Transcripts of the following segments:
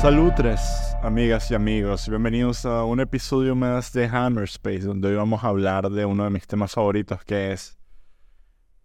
Salutres, amigas y amigos, bienvenidos a un episodio más de Hammerspace, donde hoy vamos a hablar de uno de mis temas favoritos que es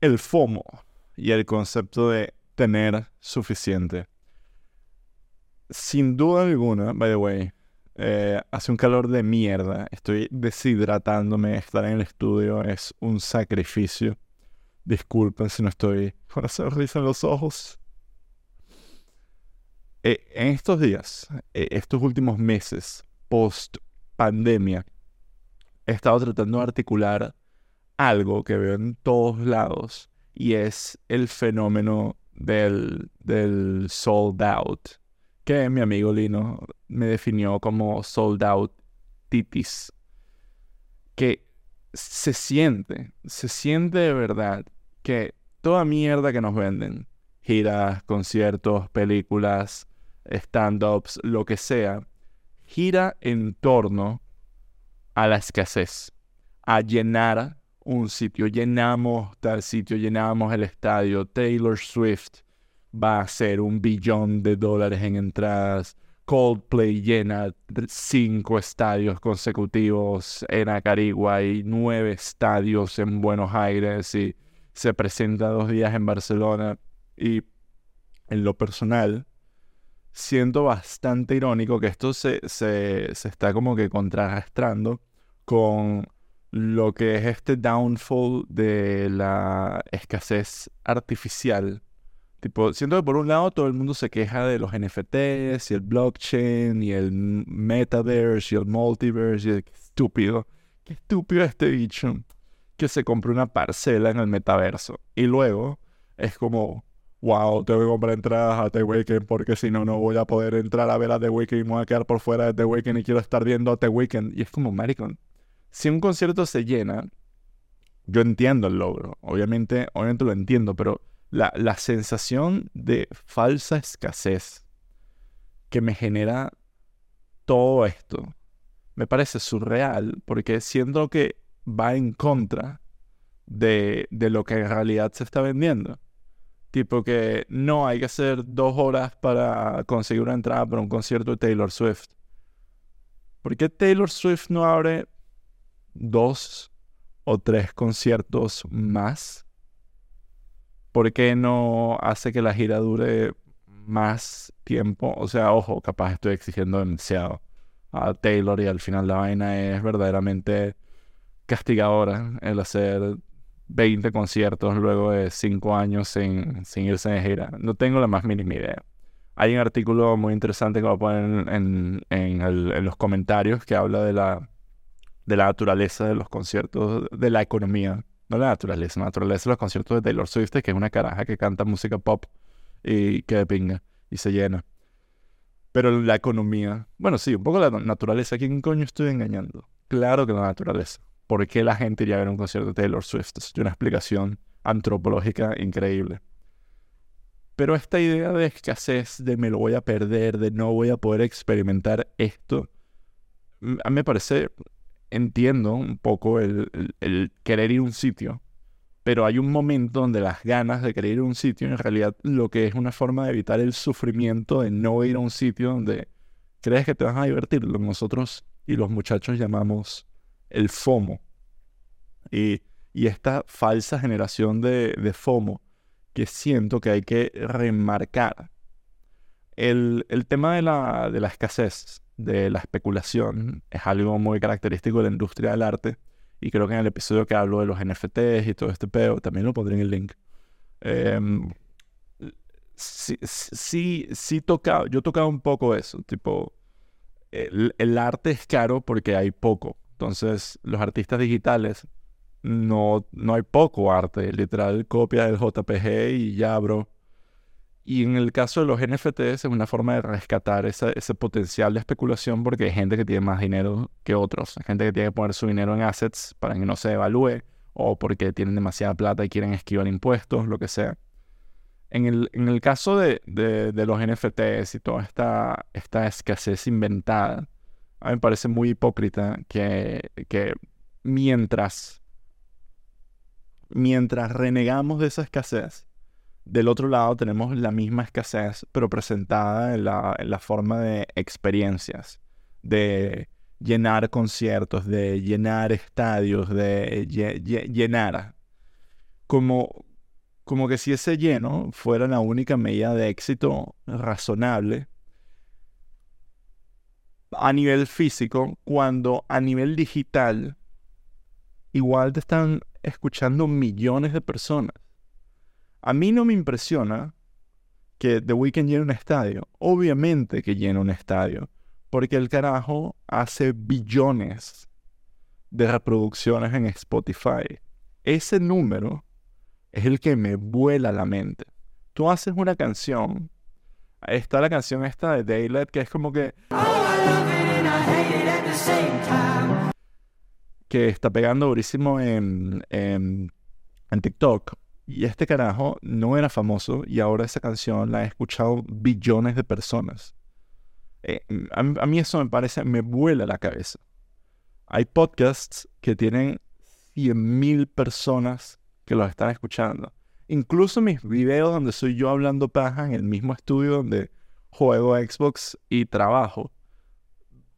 el FOMO y el concepto de tener suficiente. Sin duda alguna, by the way, eh, hace un calor de mierda, estoy deshidratándome, estar en el estudio es un sacrificio. Disculpen si no estoy con la sonrisa en los ojos. Eh, en estos días, eh, estos últimos meses, post pandemia, he estado tratando de articular algo que veo en todos lados y es el fenómeno del, del sold out, que mi amigo Lino me definió como sold out titis, que se siente, se siente de verdad que toda mierda que nos venden, giras, conciertos, películas, stand-ups, lo que sea, gira en torno a la escasez, a llenar un sitio, llenamos tal sitio, llenamos el estadio, Taylor Swift va a hacer un billón de dólares en entradas, Coldplay llena cinco estadios consecutivos en Acarigua y nueve estadios en Buenos Aires y se presenta dos días en Barcelona y en lo personal siento bastante irónico que esto se, se, se está como que contrarrestando con lo que es este downfall de la escasez artificial. Tipo, siento que por un lado todo el mundo se queja de los NFTs y el blockchain y el metaverse y el multiverse y qué estúpido, qué estúpido este bicho que se compre una parcela en el metaverso. Y luego es como, wow, tengo que comprar entradas a The Weeknd porque si no, no voy a poder entrar a ver a The Weeknd y me voy a quedar por fuera de The Weeknd y quiero estar viendo a The Weeknd. Y es como, maricón, si un concierto se llena, yo entiendo el logro, obviamente, obviamente lo entiendo, pero la, la sensación de falsa escasez que me genera todo esto me parece surreal porque siento que va en contra de, de lo que en realidad se está vendiendo. Tipo que no hay que hacer dos horas para conseguir una entrada para un concierto de Taylor Swift. ¿Por qué Taylor Swift no abre dos o tres conciertos más? ¿Por qué no hace que la gira dure más tiempo? O sea, ojo, capaz estoy exigiendo demasiado a Taylor y al final la vaina es verdaderamente castigadora el hacer 20 conciertos luego de 5 años sin, sin irse de gira. No tengo la más mínima idea. Hay un artículo muy interesante que voy a poner en, en, los comentarios que habla de la de la naturaleza de los conciertos, de la economía, no la naturaleza, la naturaleza de los conciertos de Taylor Swift, que es una caraja que canta música pop y que pinga y se llena. Pero la economía, bueno, sí, un poco la naturaleza. ¿A quién coño estoy engañando? Claro que la naturaleza. ¿Por qué la gente iría a ver un concierto de Taylor Swift? Es una explicación antropológica increíble. Pero esta idea de escasez, de me lo voy a perder, de no voy a poder experimentar esto, a mí me parece entiendo un poco el, querer ir a un sitio, pero hay un momento donde las ganas de querer ir a un sitio en realidad lo que es una forma de evitar el sufrimiento de no ir a un sitio donde crees que te vas a divertir, lo que nosotros y los muchachos llamamos el FOMO. Y, esta falsa generación de, de, FOMO que siento que hay que remarcar. El, el tema de la, de la escasez de la especulación es algo muy característico de la industria del arte. Y creo que en el episodio que hablo de los NFTs y todo este pedo, también lo pondré en el link. Em, sí, sí, sí toca, yo tocaba un poco eso, tipo, el, el, arte es caro porque hay poco. Entonces, los artistas digitales, no, no hay poco arte, literal, copia del JPG y ya, bro. Y en el caso de los NFTs es una forma de rescatar ese potencial de especulación porque hay gente que tiene más dinero que otros. Hay gente que tiene que poner su dinero en assets para que no se evalúe o porque tienen demasiada plata y quieren esquivar impuestos, lo que sea. En el, en el caso de, de, los NFTs y toda esta, esta escasez inventada, a mí me parece muy hipócrita que, que mientras, mientras renegamos de esa escasez, del otro lado tenemos la misma escasez, pero presentada en la, en la forma de experiencias, de llenar conciertos, de llenar estadios, de llenar. Como, como que si ese lleno fuera la única medida de éxito razonable a nivel físico, cuando a nivel digital igual te están escuchando millones de personas. A mí no me impresiona que The Weeknd llene un estadio. Obviamente que llena un estadio. Porque el carajo hace billones de reproducciones en Spotify. Ese número es el que me vuela la mente. Tú haces una canción. Está la canción esta de Daylight que es como que... Que está pegando durísimo en, en, en TikTok. Y este carajo no era famoso y ahora esa canción la han escuchado billones de personas. Eh, a, mí eso me parece, me vuela la cabeza. Hay podcasts que tienen 100.000 personas que los están escuchando. Incluso mis videos donde soy yo hablando paja en el mismo estudio donde juego Xbox y trabajo,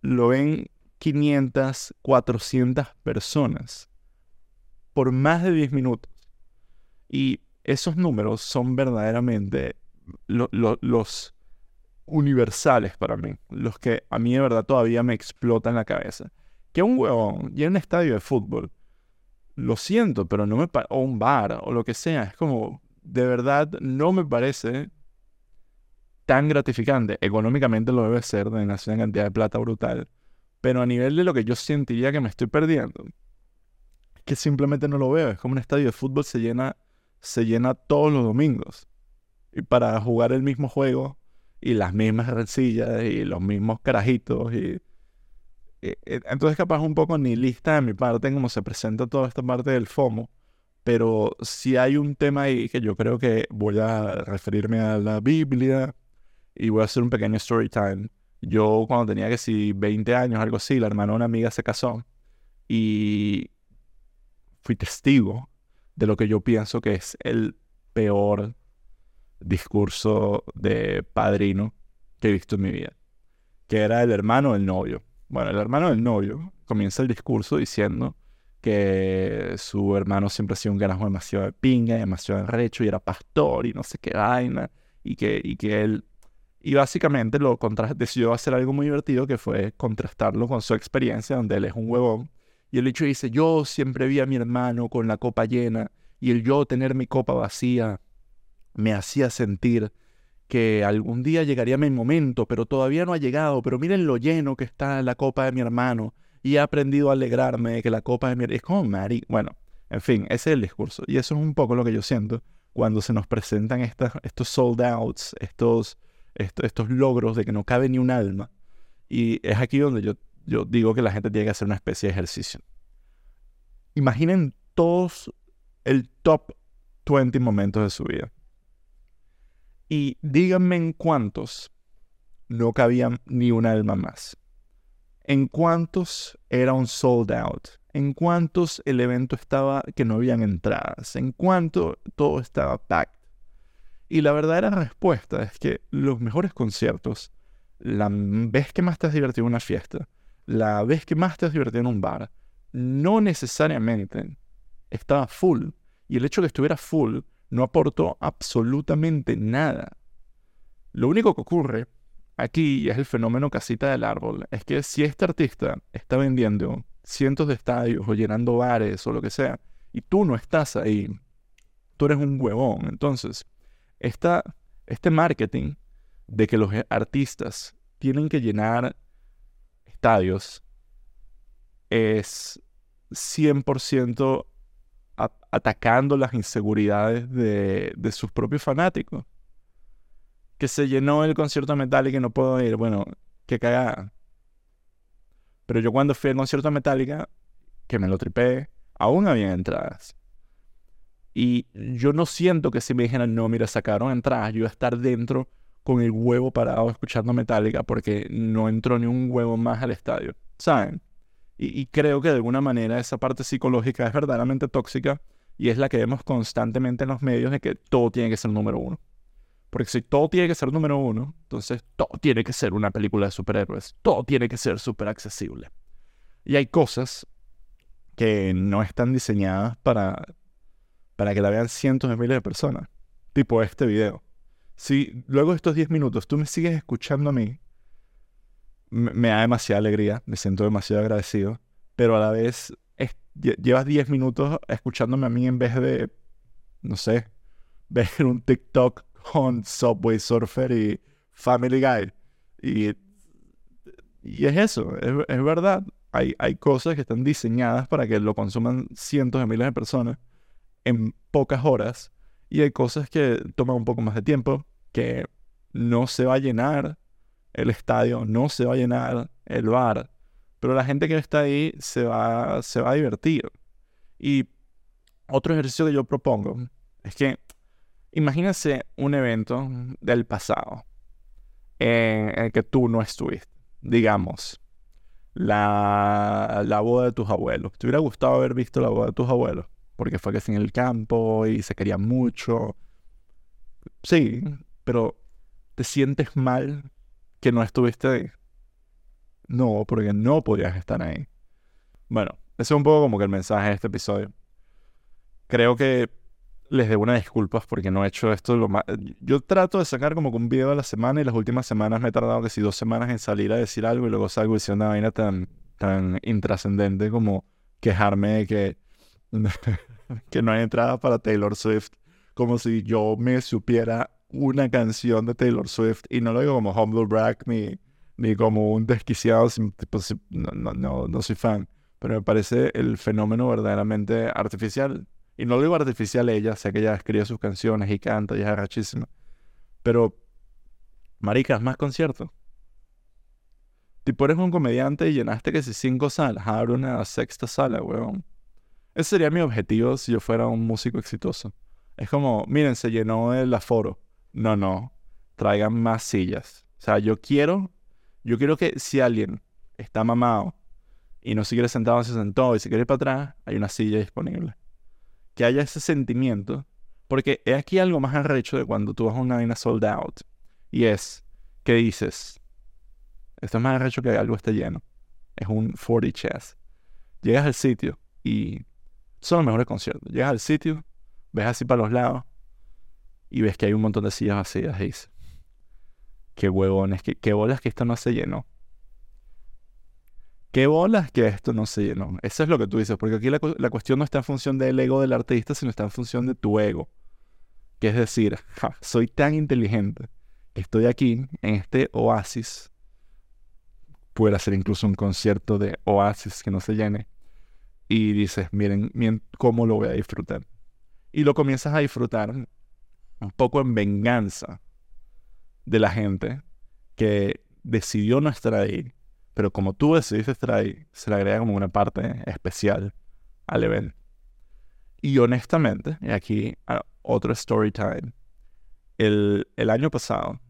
lo ven 500, 400 personas por más de 10 minutos. Y esos números son verdaderamente los universales para mí, los que a mí de verdad todavía me explotan la cabeza. Que un huevón y en un estadio de fútbol, lo siento, pero no me o un bar o lo que sea, es como de verdad no me parece tan gratificante. Económicamente lo debe ser, de una cantidad de plata brutal, pero a nivel de lo que yo sentiría que me estoy perdiendo, que simplemente no lo veo. Es como un estadio de fútbol se llena se llena todos los domingos. Y para jugar el mismo juego y las mismas rencillas y los mismos carajitos. Y, entonces capaz un poco ni lista de mi parte en cómo se presenta toda esta parte del FOMO. Pero si hay un tema ahí que yo creo que voy a referirme a la Biblia y voy a hacer un pequeño story time. Yo cuando tenía que si 20 años, algo así, la hermana de una amiga se casó y fui testigo de lo que yo pienso que es el peor discurso de padrino que he visto en mi vida, que era el hermano del novio. Bueno, el hermano del novio comienza el discurso diciendo que su hermano siempre ha sido un carajo demasiado de pinga, demasiado enrecho y era pastor y no sé qué vaina, y que, y que él... Y básicamente lo decidió hacer algo muy divertido que fue contrastarlo con su experiencia, donde él es un huevón y el hecho dice, yo siempre vi a mi hermano con la copa llena y el yo tener mi copa vacía me hacía sentir que algún día llegaría mi momento, pero todavía no ha llegado, pero miren lo lleno que está la copa de mi hermano y he aprendido a alegrarme de que la copa de mi hermano... Es como Mari. Bueno, en fin, ese es el discurso. Y eso es un poco lo que yo siento cuando se nos presentan estas, estos sold outs, estos, estos, estos logros de que no cabe ni un alma. Y es aquí donde yo yo digo que la gente tiene que hacer una especie de ejercicio. Imaginen todos el top 20 momentos de su vida. Y díganme en cuántos no cabían ni un alma más. En cuántos era un sold out. En cuántos el evento estaba que no habían entradas. En cuánto todo estaba packed. Y la verdadera respuesta es que los mejores conciertos, la vez que más te has divertido en una fiesta, la vez que más te has divertido en un bar, no necesariamente estaba full. Y el hecho de que estuviera full no aportó absolutamente nada. Lo único que ocurre aquí, es el fenómeno casita del árbol, es que si este artista está vendiendo cientos de estadios o llenando bares o lo que sea, y tú no estás ahí, tú eres un huevón. Entonces, este marketing de que los artistas tienen que llenar estadios es 100% atacando las inseguridades de, sus propios fanáticos. Que se llenó el concierto Metallica y no puedo ir. Bueno, qué cagada. Pero yo cuando fui al concierto Metallica, que me lo tripé, aún había entradas. Y yo no siento que si me dijeran, no, mira, sacaron entradas, yo iba a estar dentro con el huevo parado escuchando Metallica porque no entró ni un huevo más al estadio, ¿saben? Y, creo que de alguna manera esa parte psicológica es verdaderamente tóxica y es la que vemos constantemente en los medios de que todo tiene que ser número uno. Porque si todo tiene que ser número uno, entonces todo tiene que ser una película de superhéroes, todo tiene que ser súper accesible. Y hay cosas que no están diseñadas para, para que la vean cientos de miles de personas, tipo este video. Si luego de estos 10 minutos tú me sigues escuchando a mí, me, da demasiada alegría, me siento demasiado agradecido, pero a la vez llevas 10 minutos escuchándome a mí en vez de, no sé, ver un TikTok con Subway Surfer y Family Guy. Y, y es eso, es, es verdad. Hay, hay cosas que están diseñadas para que lo consuman cientos de miles de personas en pocas horas. Y hay cosas que toman un poco más de tiempo, que no se va a llenar el estadio, no se va a llenar el bar, pero la gente que está ahí se va, se va a divertir. Y otro ejercicio que yo propongo es que imagínense un evento del pasado en el que tú no estuviste. Digamos, la, la boda de tus abuelos. ¿Te hubiera gustado haber visto la boda de tus abuelos? Porque fue que en el campo y se querían mucho. Sí, pero ¿te sientes mal que no estuviste ahí? No, porque no podías estar ahí. Bueno, ese es un poco como que el mensaje de este episodio. Creo que les debo una disculpas porque no he hecho esto lo más... Yo trato de sacar como que un video a la semana y las últimas semanas me he tardado que dos semanas en salir a decir algo y luego salgo diciendo una vaina tan, tan intrascendente como quejarme de que, que no hay entrada para Taylor Swift. Como si yo me supiera una canción de Taylor Swift y no lo digo como humble brag ni, ni como un desquiciado, no, no, no, no soy fan, pero me parece el fenómeno verdaderamente artificial y no digo artificial ella, sé que ella escribe sus canciones y canta y es arrachísima. Pero, marica, es más concierto. Tipo, eres un comediante y llenaste que si cinco salas, abre una sexta sala, weón. Ese sería mi objetivo si yo fuera un músico exitoso. Es como, miren, se llenó el aforo. No, no, traigan más sillas. O sea, yo quiero, yo quiero que si alguien está mamado y no se quiere sentado, se sentó y se quiere ir para atrás, hay una silla disponible que haya ese sentimiento, porque es aquí algo más arrecho de cuando tú vas a una vaina sold out, y es que dices, esto es más arrecho que algo esté lleno, es un 40 chess. Llegas al sitio y son los mejores conciertos. Llegas al sitio, ves así para los lados y ves que hay un montón de sillas vacías y dices, qué huevones, qué, qué bolas que esto no se llenó. ¿Qué bolas que esto no se llenó? Eso es lo que tú dices, porque aquí la, cuestión no está en función del ego del artista, sino está en función de tu ego. Que es decir, soy tan inteligente que estoy aquí en este oasis. Puede hacer incluso un concierto de oasis que no se llene. Y dices, miren, miren cómo lo voy a disfrutar. Y lo comienzas a disfrutar un poco en venganza de la gente que decidió no estar ahí pero como tú decidiste estar ahí, se le agrega como una parte especial al evento. Y honestamente, y aquí ah, otro story time. El, año pasado,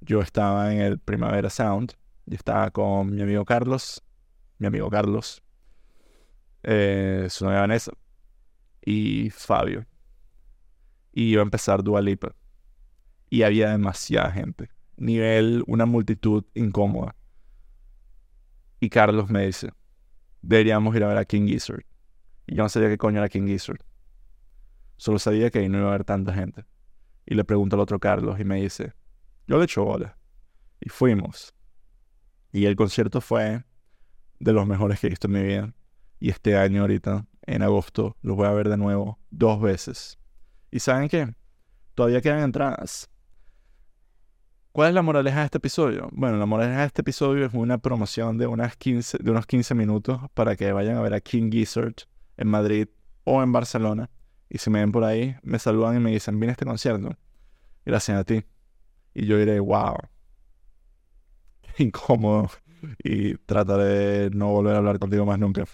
yo estaba en el Primavera Sound y estaba con mi amigo Carlos, mi amigo Carlos, eh, su novia Vanessa y Fabio. Y iba a empezar Dua Lipa. Y había demasiada gente. Nivel, una multitud incómoda. Y Carlos me dice, deberíamos ir a ver a King Gizzard. Y yo no sabía qué coño era King Gizzard. Solo sabía que ahí no iba a haber tanta gente. Y le pregunto al otro Carlos y me dice, yo le echo bola. Y fuimos. Y el concierto fue de los mejores que he visto en mi vida. Y este año ahorita, en agosto, lo voy a ver de nuevo dos veces. ¿Y saben qué? Todavía quedan entradas. ¿Cuál es la moraleja de este episodio? Bueno, la moraleja de este episodio es una promoción de, unas 15, de unos 15 minutos para que vayan a ver a King Gizzard en Madrid o en Barcelona. Y si me ven por ahí, me saludan y me dicen, viene este concierto. Gracias a ti. Y yo diré, wow. Incómodo. Y trataré de no volver a hablar contigo más nunca.